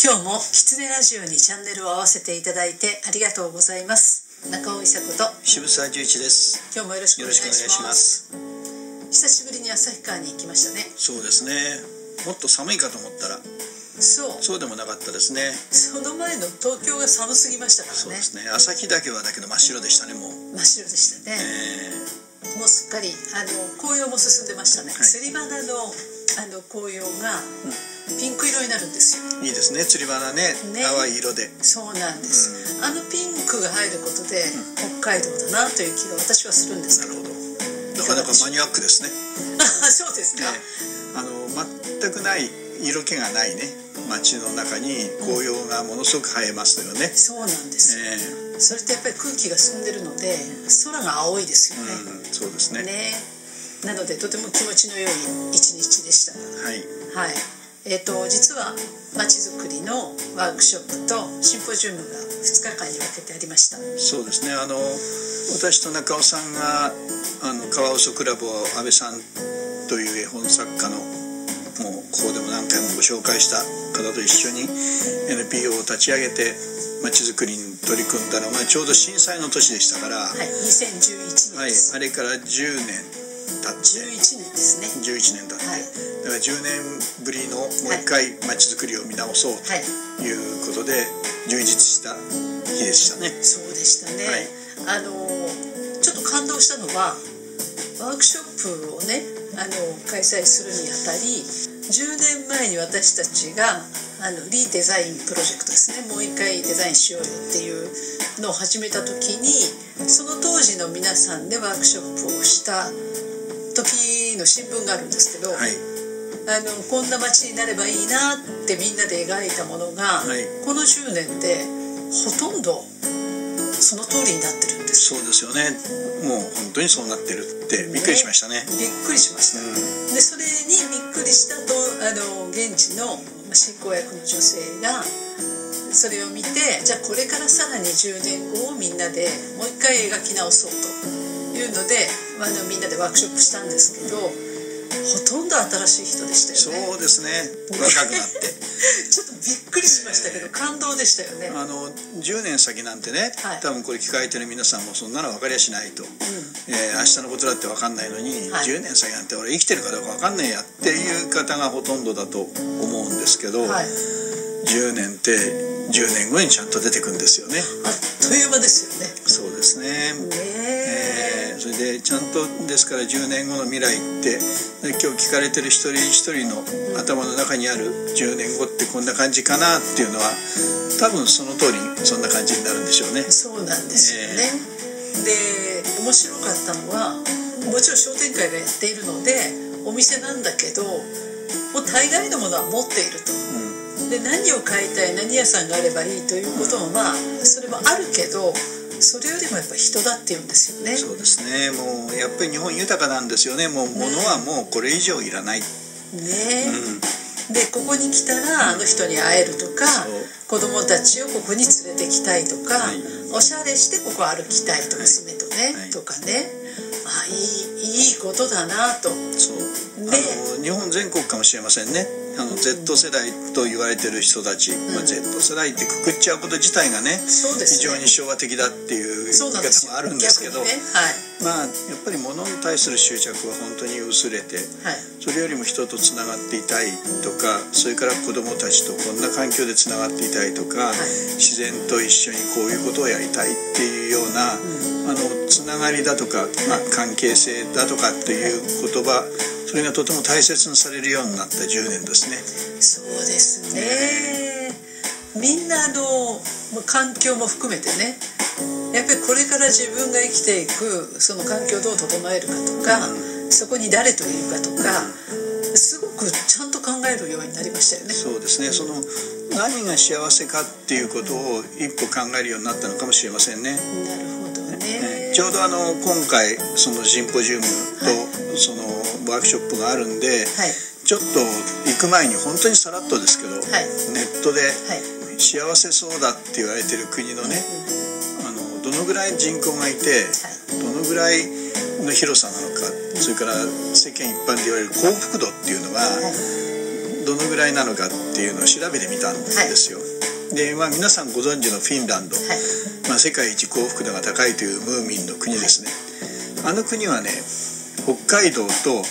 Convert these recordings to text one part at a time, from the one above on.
今日もキツネラジオにチャンネルを合わせていただいてありがとうございます。中尾伊佐子と渋沢十一です。今日もよろしくお願いします。久しぶりに旭川に行きましたね。そうですね。もっと寒いかと思ったら。そう。そうでもなかったですね。その前の東京が寒すぎましたからね。そうですね。旭岳はだけど真っ白でしたねもう、真っ白でしたね、えもうすっかりあの紅葉も進んでましたね、はい。セリバナのあの紅葉がピンク色になるんですよ。ー、いいですね。釣り花ね。ね。淡い色で。そうなんです、あのピンクが入ることで、北海道だなという気が私はするんです。けどなるほど。なかなかマニアックですね、あ そうですか、えーあの全くない色気がないね。街の中に紅葉がものすごく映えますよね、そうなんです。よ、えそれってやっぱり空気が澄んでるので空が青いですよね、ーうん、そうですね。ねなのでとても気持ちの良い一日でした。はい。はい。えー、と実はまちづくりのワークショップとシンポジウムが2日間に分けてありました。そうですね。あの私と中尾さんがあのカワウソクラブを安倍さんという絵本作家のもうここでも何回もご紹介した方と一緒に NPO を立ち上げてまちづくりに取り組んだのがちょうど震災の年でしたから、ははい2011年いです、あれから10年経って11年ですね。11年経って、はい。だから10年ぶりのもう一回まちづくりを見直そうはいということで充実した日でしたね。そうでしたね、はい。あのちょっと感動したのはワークショップをねあの開催するにあたり10年前に私たちがあのリデザインプロジェクトですね。もう一回デザインしようよっていうのを始めた時にその当時の皆さんでワークショップをした時の新聞があるんですけど、はい。あのこんな街になればいいなってみんなで描いたものが、はい。この10年でほとんどその通りになってるんです。そうですよね。もう本当にそうなってるってびっくりしましたね。びっくりしました、うん。でそれにびっくりしたとあの現地のまあ執行役の女性がそれを見てじゃあこれからさらに10年後をみんなでもう一回描き直そうというので、まあ、みんなでワークショップしたんですけどほとんど新しい人でしたよね。そうですね。若くなって。ちょっとびっくりしましたけど、感動でしたよね。あの10年先なんてね、はい。多分これ聞かれてる皆さんもそんなの分かりゃしないと、えー明日のことだって分かんないのに、はい。10年先なんて俺生きてるかどうか分かんねえやっていう方がほとんどだと思うんですけど、はい、10年って10年後にちゃんと出てくんですよね。あっという間ですよね。そうですねねええーそれでちゃんとですから10年後の未来ってで今日聞かれてる一人一人の頭の中にある10年後ってこんな感じかなっていうのは多分その通りそんな感じになるんでしょうね。そうなんですよね。で面白かったのはもちろん商店会がやっているのでお店なんだけどもう大概のものは持っていると。うんで何を買いたい何屋さんがあればいいということもまあそれもあるけどそれよりもやっぱ人だっていうんですよね。そうですね。もうやっぱり日本豊かなんですよね。もう物はもうこれ以上いらない、ね。うん、でここに来たらあの人に会えるとか子供たちをここに連れてきたいとか、はい。おしゃれしてここ歩きたいとはい。娘とね、はいとかねあいいいいことだなと。そう。ねあの日本全国かもしれませんねあの Z 世代と言われてる人たち、まあ、Z 世代ってくくっちゃうこと自体がねね。非常に昭和的だっていう言い方もあるんですけど、ねはい。まあやっぱり物に対する執着は本当に薄れてはい。それよりも人とつながっていたいとかそれから子どもたちとこんな環境でつながっていたいとか、自然と一緒にこういうことをやりたいっていうような、あのつながりだとか、まあ、関係性だとかっていう言葉それがとても大切にされるようになった10年ですね。そうですねみんなあの環境も含めてねやっぱりこれから自分が生きていくその環境をどう整えるかとか、そこに誰といるかとかすごくちゃんと考えるようになりましたよね。そうですねその何が幸せかっていうことを一歩考えるようになったのかもしれませんね。なるほどね。ねちょうどあの今回そのシンポジウムとそのワークショップがあるんで、はい。ちょっと行く前に本当にさらっとですけど、はい。ネットではい。幸せそうだって言われてる国のねあのどのぐらい人口がいてどのぐらいの広さなのかそれから世間一般で言われる幸福度っていうのがはい。どどのぐらいなのかっていうのを調べてみたんですよ、で、まあ、皆さんご存知のフィンランド、まあ、世界一幸福度が高いというムーミンの国ですね、あの国はね北海道と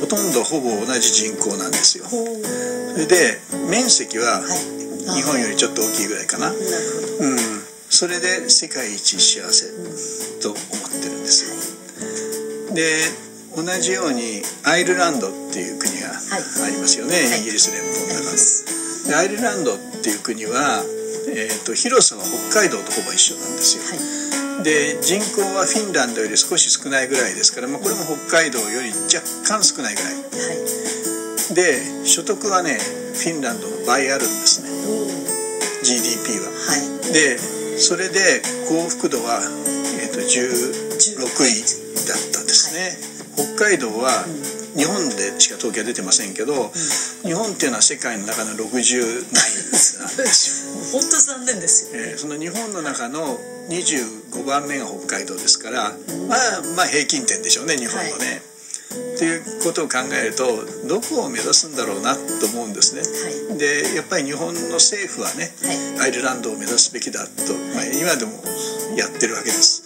ほとんどほぼ同じ人口なんですよ。それで面積は日本よりちょっと大きいぐらいかな、うん、それで世界一幸せと思ってるんですよ。で同じようにアイルランドっていう国がありますよね、はい、イギリス連邦の中の。でアイルランドっていう国は、えーと、広さは北海道とほぼ一緒なんですよ。はい、で人口はフィンランドより少し少ないぐらいですから、まあ、これも北海道より若干少ないぐらい。はい、で所得はねフィンランドの倍あるんですね GDP は。はい、でそれで幸福度は、えーと、16位だったんですね。北海道は日本でしか統計は出てませんけど、うん、日本っていうのは世界の中の60何位なんです。よ 本当残念ですよ、えー、その日本の中の25番目が北海道ですから、うん、まあまあ平均点でしょうね日本のね、はいっていうことを考えるとどこを目指すんだろうなと思うんですね、はい、でやっぱり日本の政府はね、はい、アイルランドを目指すべきだと、まあ、今でもやってるわけです、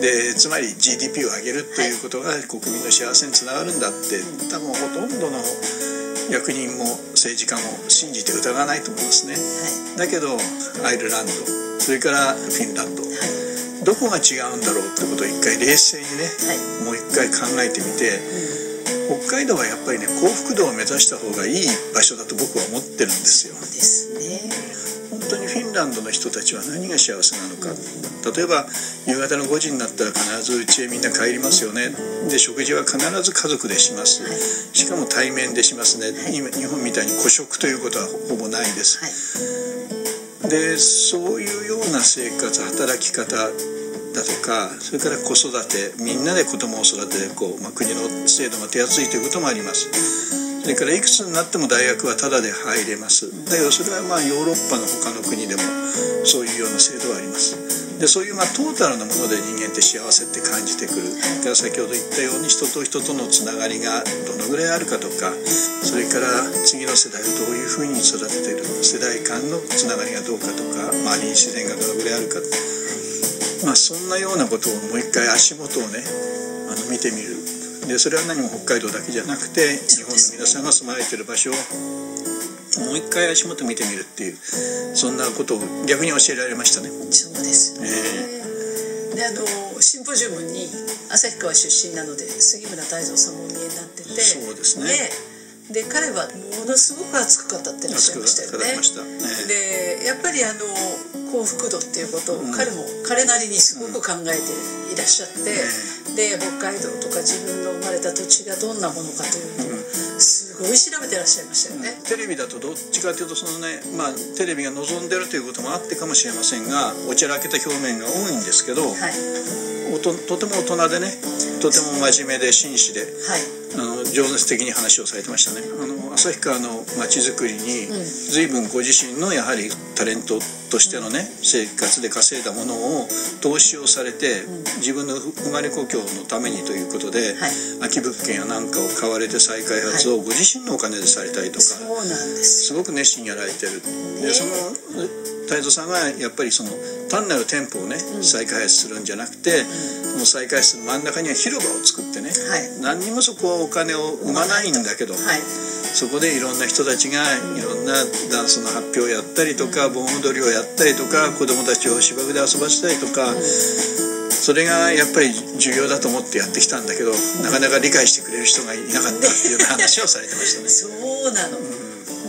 でつまり GDP を上げるということが国民の幸せにつながるんだって多分ほとんどの役人も政治家も信じて疑わないと思いますね、はい、だけどアイルランドそれからフィンランド、どこが違うんだろうってことを一回冷静にね、はい、もう一回考えてみて、うん、北海道はやっぱりね幸福度を目指した方がいい場所だと僕は思ってるんですよ。ですね。本当にフィンランドの人たちは何が幸せなのか、うん、例えば夕方の5時になったら必ず家へみんな帰りますよね。で食事は必ず家族でします、はい、しかも対面でしますね、はい、今日本みたいに孤食ということはほぼないです、はい、でそういうような生活働き方だとかそれから子育てみんなで子供を育ててこう、まあ、国の制度が手厚いということもあります。それからいくつになっても大学はタダで入れます。だけどそれはまあヨーロッパの他の国でもそういうような制度はあります。でそういうまあトータルなもので人間って幸せって感じてくる。だから先ほど言ったように人と人とのつながりがどのぐらいあるかとかそれから次の世代をどういうふうに育てている世代間のつながりがどうかとか周りに自然がどのぐらいあるか。まあ、そんなようなことをもう一回足元をねあの見てみる。でそれは何も北海道だけじゃなくて日本の皆さんが住まれてる場所をもう一回足元見てみるっていうそんなことを逆に教えられましたね。そうですね、えー、であのシンポジウムに旭川出身なので杉村太蔵さんもお見えになってて。そうですねで彼はものすごく熱く語ってらっしゃいましたよね。ねでやっぱりあの幸福度っていうことを彼も彼なりにすごく考えていらっしゃって、で北海道とか自分の生まれた土地がどんなものかというのをすごい調べてらっしゃいましたよね、テレビだとどっちかというとそのねまあテレビが望んでるということもあってかもしれませんがおちゃらけた表面が多いんですけど、はい、ととても大人でねとても真面目で真摯で、はい、あの情熱的に話をされてましたね。あの旭川の街づくりに随分ご自身のやはりタレントとしてのね生活で稼いだものを投資をされて、自分の生まれ故郷のためにということで、空き物件やなんかを買われて再開発をご自身のお金でされたりとか、すごく熱心にやられてる。でその太蔵さんはやっぱりその単なる店舗をね再開発するんじゃなくて、もう再開発する真ん中には広場を作ってね、何にもそこはお金を生まないんだけど、そこでいろんな人たちがいろんなダンスの発表をやったりとか盆踊りをやったりとか子供たちを芝生で遊ばせたりとかそれがやっぱり重要だと思ってやってきたんだけどなかなか理解してくれる人がいなかったっていう話をされてましたね。そうなの、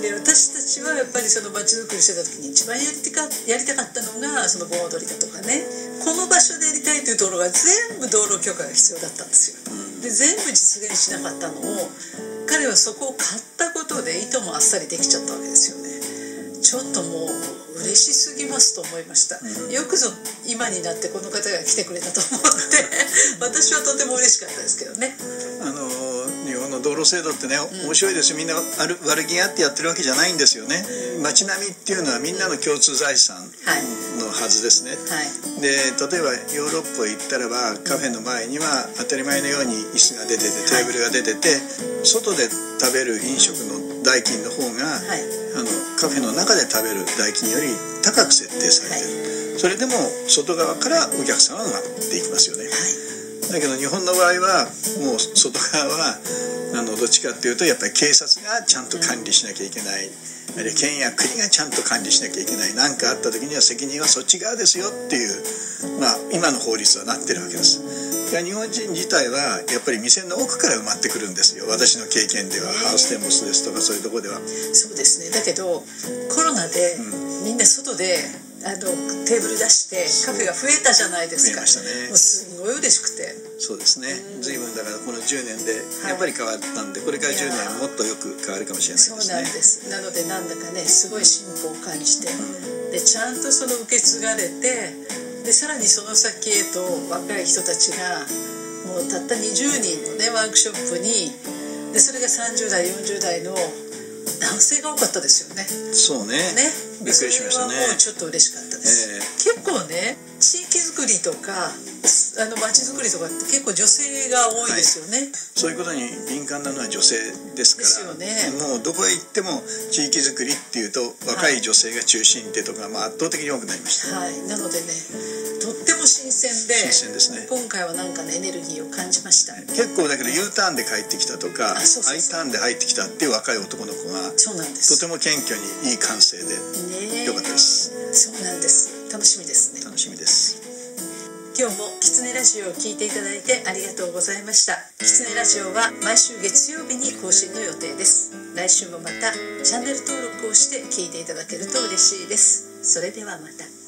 で私たちはやっぱりその街づくりしてた時に一番やりたかやりたかったのがその盆踊りだとかね。この場所でやりたいというところが全部道路許可が必要だったんですよ。で全部実現しなかったのを彼はそこを買ったことでいともあっさりできちゃったわけですよね。ちょっともう嬉しすぎますと思いました、うん、よくぞ今になってこの方が来てくれたと思って私はとても嬉しかったですけどね道路制度ってね面白いですよ。みんな悪悪気があってやってるわけじゃないんですよね。街並みっていうのはみんなの共通財産のはずですね、はい、で例えばヨーロッパへ行ったらばカフェの前には当たり前のように椅子が出ててテーブルが出てて、外で食べる飲食の代金の方が、はい。あのカフェの中で食べる代金より高く設定されてる、それでも外側からお客様がっていきますよね。だけど日本の場合はもう外側はあのどっちかっていうとやっぱり警察がちゃんと管理しなきゃいけない、あるいは県や国がちゃんと管理しなきゃいけない。何かあった時には責任はそっち側ですよっていう、まあ、今の法律はなってるわけです。日本人自体はやっぱり店の奥から埋まってくるんですよ。私の経験では、ハウステンボスですとかそういうところでは。そうですね。だけどコロナでみんな外であのテーブル出してカフェが増えたじゃないですか。増えましたね。もうすごい嬉しくてそうですね。随分だからこの10年ではい。やっぱり変わったんでこれから10年もっとよく変わるかもしれないそうなんでです。ねすなのでなんだかねすごい進歩を感じてでちゃんとその受け継がれてでさらにその先へと若い人たちがもうたった20人のねワークショップにでそれが30代40代の男性が多かったですよね。そうね。ね。びっくりしましたね。ちょっと嬉しかったです、結構ね地域づくりとかあの街づくりとかって結構女性が多いですよね、そういうことに敏感なのは女性ですから。ですよね。もうどこへ行っても地域づくりっていうと若い女性が中心ってとこがまあ圧倒的に多くなりました。はい、なのでねとっても新鮮で新鮮ですね。今回はなんかねエネルギーを感じました。結構だけど U ターンで帰ってきたとかあそうそう I ターンで入ってきたっていう若い男の子がそうなんです。とても謙虚にいい感性でねよかったです。そうなんです楽しみですね。楽しみです。今日もキツネラジオを聞いていただいてありがとうございました。キツネラジオは毎週月曜日に更新の予定です。来週もまたチャンネル登録をして聞いていただけると嬉しいです。それではまた